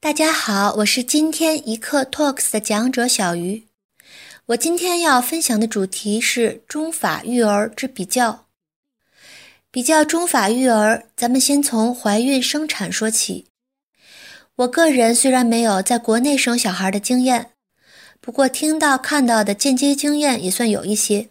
大家好，我是今天一课 Talks 的讲者小鱼。我今天要分享的主题是中法育儿之比较。比较中法育儿，咱们先从怀孕生产说起。我个人虽然没有在国内生小孩的经验，不过听到看到的间接经验也算有一些。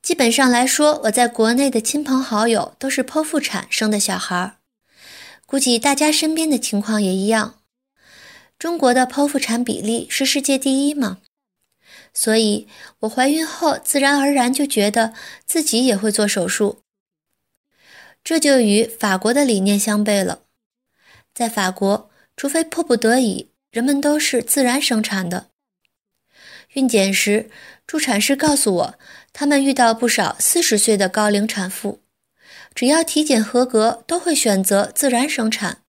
基本上来说，我在国内的亲朋好友都是剖腹产生的小孩。估计大家身边的情况也一样，中国的剖腹产比例是世界第一嘛，所以我怀孕后自然而然就觉得自己也会做手术，这就与法国的理念相悖了。在法国，除非迫不得已，人们都是自然生产的。孕检时，助产师告诉我，他们遇到不少四十岁的高龄产妇。只要体检合格，都会选择自然生产。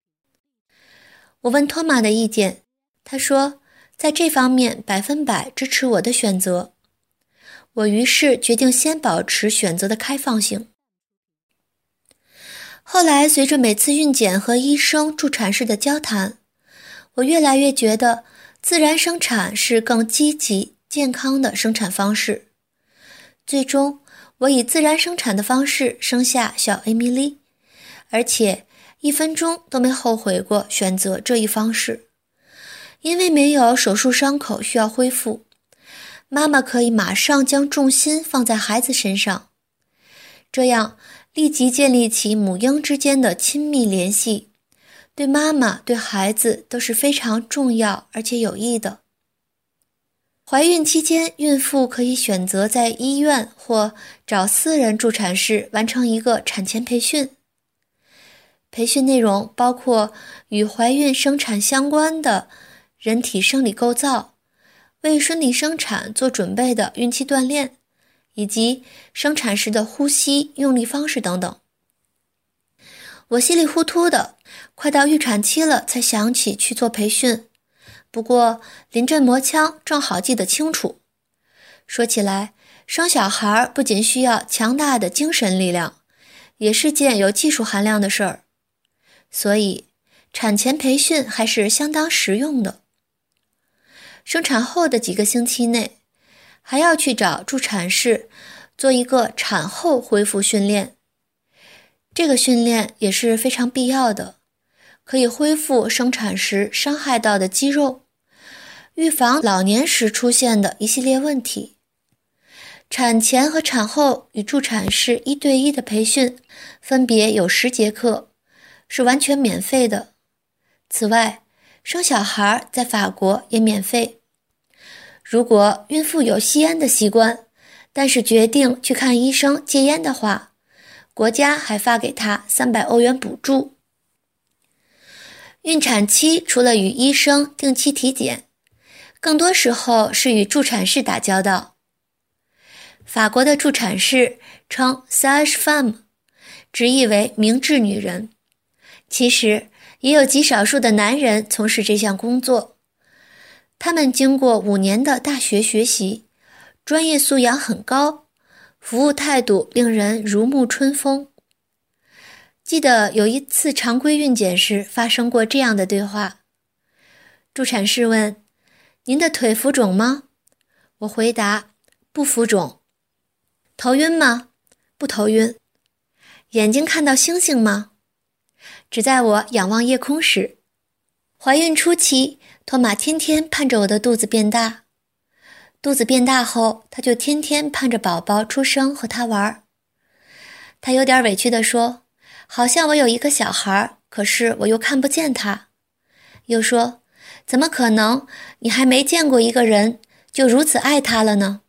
我问托马的意见，他说在这方面百分百支持我的选择。我于是决定先保持选择的开放性。后来随着每次孕检和医生助产士的交谈，我越来越觉得自然生产是更积极、健康的生产方式。最终。我以自然生产的方式生下小艾米丽，而且一分钟都没后悔过选择这一方式，因为没有手术伤口需要恢复，妈妈可以马上将重心放在孩子身上，这样立即建立起母婴之间的亲密联系，对妈妈对孩子都是非常重要而且有益的。怀孕期间，孕妇可以选择在医院或找私人助产士完成一个产前培训。培训内容包括与怀孕生产相关的人体生理构造、为顺利生产做准备的孕期锻炼，以及生产时的呼吸、用力方式等等。我稀里糊涂的，快到预产期了才想起去做培训。不过临阵磨枪，正好记得清楚。说起来，生小孩不仅需要强大的精神力量，也是件有技术含量的事儿，所以产前培训还是相当实用的。生产后的几个星期内，还要去找助产士做一个产后恢复训练，这个训练也是非常必要的。可以恢复生产时伤害到的肌肉，预防老年时出现的一系列问题。产前和产后与助产士一对一的培训，分别有十节课，是完全免费的。此外，生小孩在法国也免费。如果孕妇有吸烟的习惯，但是决定去看医生戒烟的话，国家还发给她三百欧元补助。孕产期除了与医生定期体检，更多时候是与助产士打交道。法国的助产士称 “sage femme”，直译为“明智女人”。其实也有极少数的男人从事这项工作，他们经过五年的大学学习，专业素养很高，服务态度令人如沐春风。记得有一次常规孕检时发生过这样的对话：助产士问：“您的腿浮肿吗？”我回答：“不浮肿。”“头晕吗？”“不头晕。”“眼睛看到星星吗？”“只在我仰望夜空时。”怀孕初期，托马天天盼着我的肚子变大，肚子变大后，他就天天盼着宝宝出生和他玩儿。他有点委屈地说。好像我有一个小孩，可是我又看不见他。又说，怎么可能？你还没见过一个人就如此爱他了呢？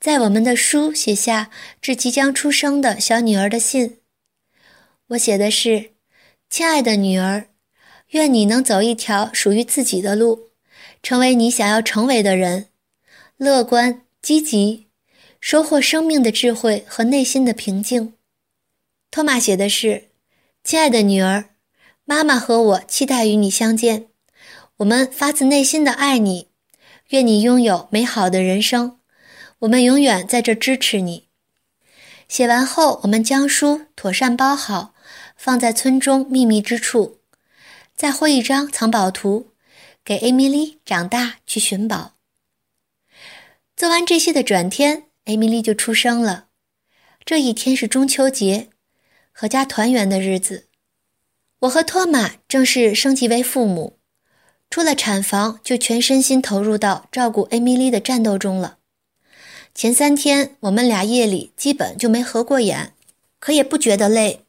在我们的书写下致即将出生的小女儿的信，我写的是：亲爱的女儿，愿你能走一条属于自己的路，成为你想要成为的人，乐观积极，收获生命的智慧和内心的平静。托马写的是：“亲爱的女儿，妈妈和我期待与你相见，我们发自内心的爱你，愿你拥有美好的人生，我们永远在这支持你。”写完后，我们将书妥善包好，放在村中秘密之处，再绘一张藏宝图，给艾米丽长大去寻宝。做完这些的转天，艾米丽就出生了。这一天是中秋节，阖家团圆的日子。我和托马正式升级为父母，出了产房就全身心投入到照顾艾米丽的战斗中了。前三天我们俩夜里基本就没合过眼，可也不觉得累。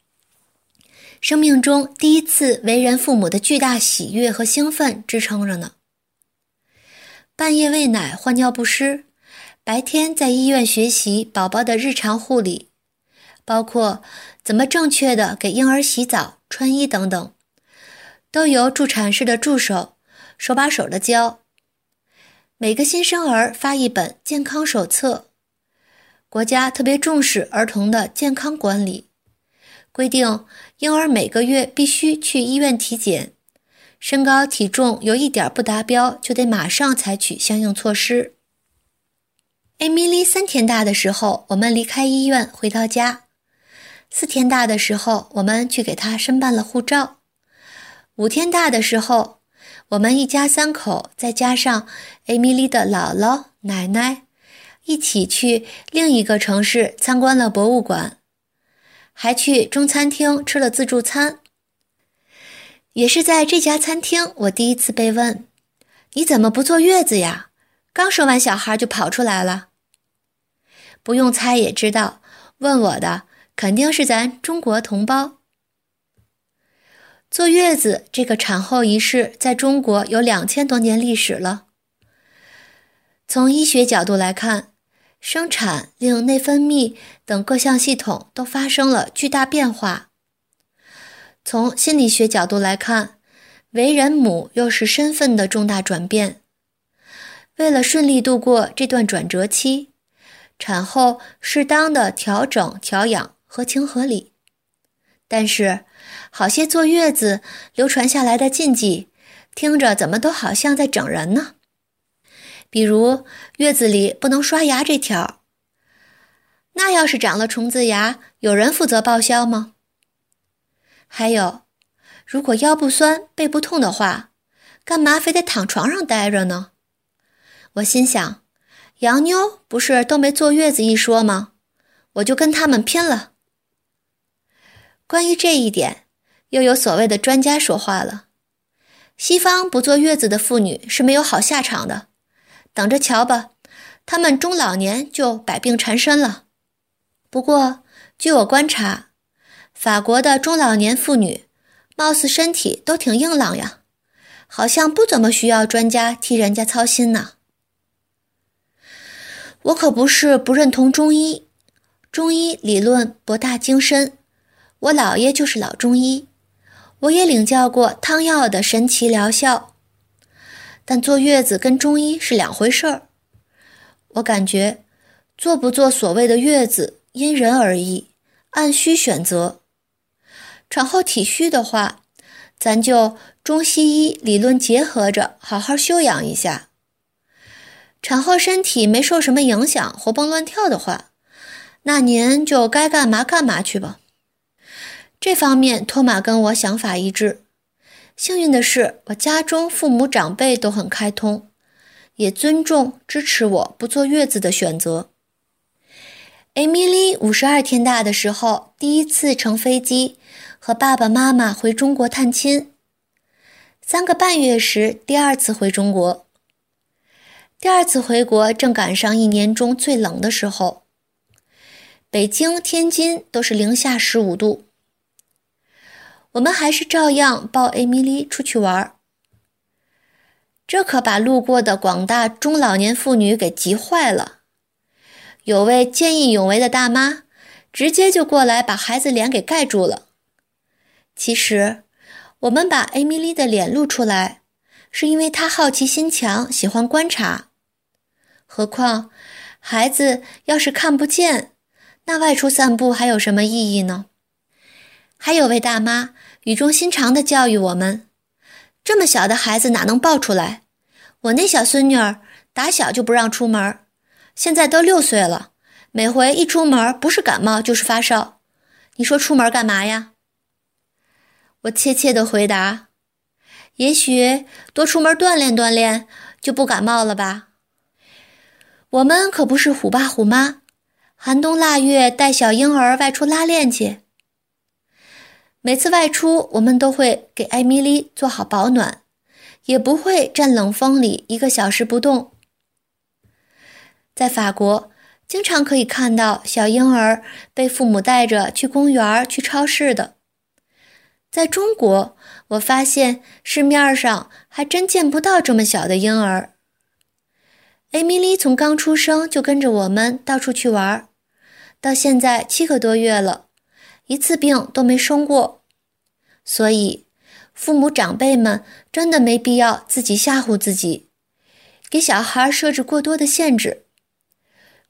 生命中第一次为人父母的巨大喜悦和兴奋支撑着呢。半夜喂奶、换尿不湿，白天在医院学习宝宝的日常护理，包括怎么正确的给婴儿洗澡、穿衣等等，都由助产士的助手手把手的教。每个新生儿发一本健康手册，国家特别重视儿童的健康管理。规定婴儿每个月必须去医院体检，身高体重有一点不达标，就得马上采取相应措施。艾米丽三天大的时候，我们离开医院回到家；四天大的时候，我们去给他申办了护照；五天大的时候，我们一家三口再加上艾米丽的姥姥、奶奶，一起去另一个城市参观了博物馆。还去中餐厅吃了自助餐，也是在这家餐厅，我第一次被问：“你怎么不坐月子呀？刚生完小孩就跑出来了。”不用猜也知道，问我的肯定是咱中国同胞。坐月子这个产后仪式在中国有两千多年历史了。从医学角度来看。生产令内分泌等各项系统都发生了巨大变化。从心理学角度来看，为人母又是身份的重大转变。为了顺利度过这段转折期，产后适当的调整调养合情合理。但是，好些坐月子流传下来的禁忌，听着怎么都好像在整人呢？比如月子里不能刷牙这条，那要是长了虫子牙，有人负责报销吗？还有，如果腰不酸、背不痛的话，干嘛非得躺床上待着呢？我心想，洋妞不是都没坐月子一说吗？我就跟他们拼了。关于这一点，又有所谓的专家说话了：西方不坐月子的妇女是没有好下场的。等着瞧吧，他们中老年就百病缠身了。不过，据我观察，法国的中老年妇女貌似身体都挺硬朗呀，好像不怎么需要专家替人家操心呢。我可不是不认同中医，中医理论博大精深，我姥爷就是老中医，我也领教过汤药的神奇疗效。但坐月子跟中医是两回事儿，我感觉做不做所谓的月子因人而异，按需选择。产后体虚的话，咱就中西医理论结合着好好休养一下。产后身体没受什么影响，活蹦乱跳的话，那您就该干嘛干嘛去吧。这方面托马跟我想法一致。幸运的是，我家中父母长辈都很开通，也尊重支持我不坐月子的选择。艾米丽五十二天大的时候，第一次乘飞机和爸爸妈妈回中国探亲。三个半月时，第二次回中国。第二次回国正赶上一年中最冷的时候，北京、天津都是零下十五度。我们还是照样抱艾米丽出去玩儿这可把路过的广大中老年妇女给急坏了。有位见义勇为的大妈，直接就过来把孩子脸给盖住了。其实，我们把艾米丽的脸露出来，是因为她好奇心强，喜欢观察。何况，孩子要是看不见，那外出散步还有什么意义呢？还有位大妈。语重心长地教育我们：“这么小的孩子哪能抱出来？我那小孙女儿打小就不让出门，现在都六岁了，每回一出门不是感冒就是发烧。你说出门干嘛呀？”我怯怯地回答：“也许多出门锻炼锻炼，就不感冒了吧。我们可不是虎爸虎妈，寒冬腊月带小婴儿外出拉练去。每次外出，我们都会给艾米丽做好保暖，也不会站冷风里一个小时不动。在法国，经常可以看到小婴儿被父母带着去公园、去超市的。在中国，我发现市面上还真见不到这么小的婴儿。艾米丽从刚出生就跟着我们到处去玩，到现在七个多月了，一次病都没生过。所以，父母长辈们真的没必要自己吓唬自己，给小孩设置过多的限制。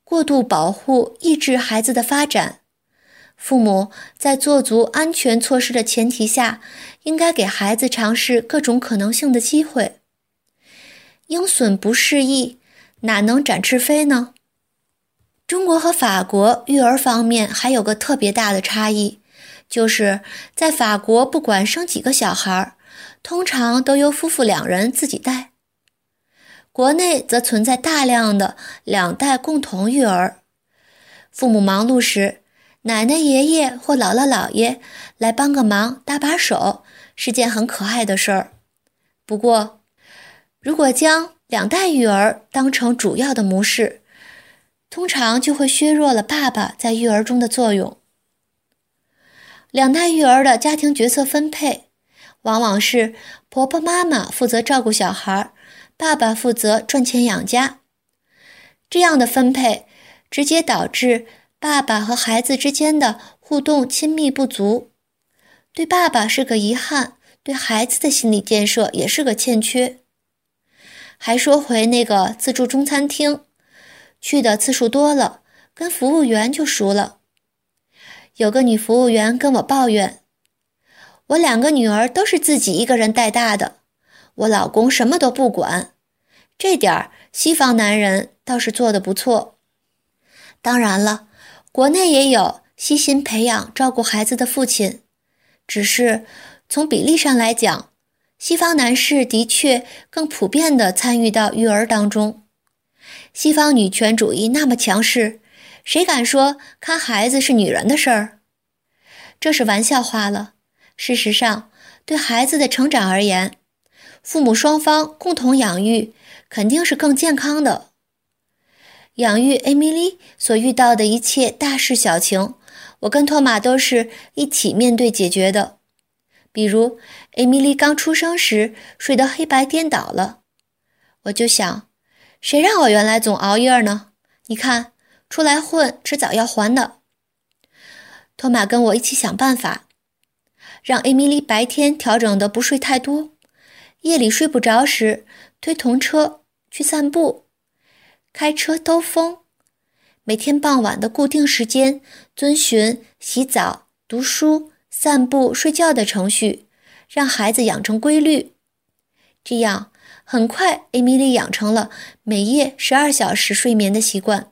过度保护、抑制孩子的发展，父母在做足安全措施的前提下，应该给孩子尝试各种可能性的机会。鹰隼不适宜，哪能展翅飞呢？中国和法国育儿方面还有个特别大的差异，就是在法国，不管生几个小孩，通常都由夫妇两人自己带。国内则存在大量的两代共同育儿，父母忙碌时，奶奶、爷爷或姥姥、姥爷来帮个忙、搭把手，是件很可爱的事儿。不过，如果将两代育儿当成主要的模式，通常就会削弱了爸爸在育儿中的作用。两代育儿的家庭角色分配，往往是婆婆妈妈负责照顾小孩。爸爸负责赚钱养家，这样的分配直接导致爸爸和孩子之间的互动亲密不足，对爸爸是个遗憾，对孩子的心理建设也是个欠缺。还说回那个自助中餐厅，去的次数多了，跟服务员就熟了。有个女服务员跟我抱怨：“我两个女儿都是自己一个人带大的。”我老公什么都不管，这点儿西方男人倒是做的不错。当然了，国内也有悉心培养照顾孩子的父亲，只是从比例上来讲，西方男士的确更普遍地参与到育儿当中。西方女权主义那么强势，谁敢说看孩子是女人的事儿？这是玩笑话了。事实上，对孩子的成长而言，父母双方共同养育，肯定是更健康的。养育艾米丽所遇到的一切大事小情，我跟托马都是一起面对解决的。比如，艾米丽刚出生时睡得黑白颠倒了，我就想，谁让我原来总熬夜呢？你看，出来混，迟早要还的。托马跟我一起想办法，让艾米丽白天调整的不睡太多。夜里睡不着时，推童车去散步，开车兜风。每天傍晚的固定时间，遵循洗澡、读书、散步、睡觉的程序，让孩子养成规律。这样，很快，艾米丽养成了每夜十二小时睡眠的习惯。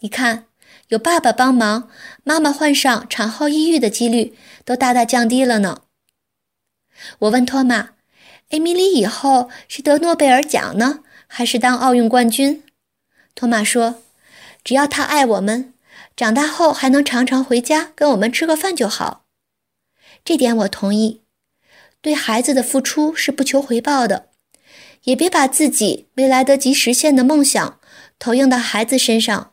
你看，有爸爸帮忙，妈妈患上产后抑郁的几率都大大降低了呢。我问托马。艾米丽以后是得诺贝尔奖呢，还是当奥运冠军？托马说：“只要他爱我们，长大后还能常常回家跟我们吃个饭就好。”这点我同意。对孩子的付出是不求回报的，也别把自己没来得及实现的梦想投影到孩子身上。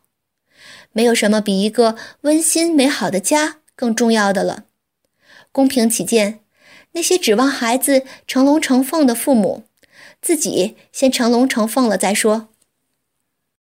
没有什么比一个温馨美好的家更重要的了。公平起见。那些指望孩子成龙成凤的父母，自己先成龙成凤了再说。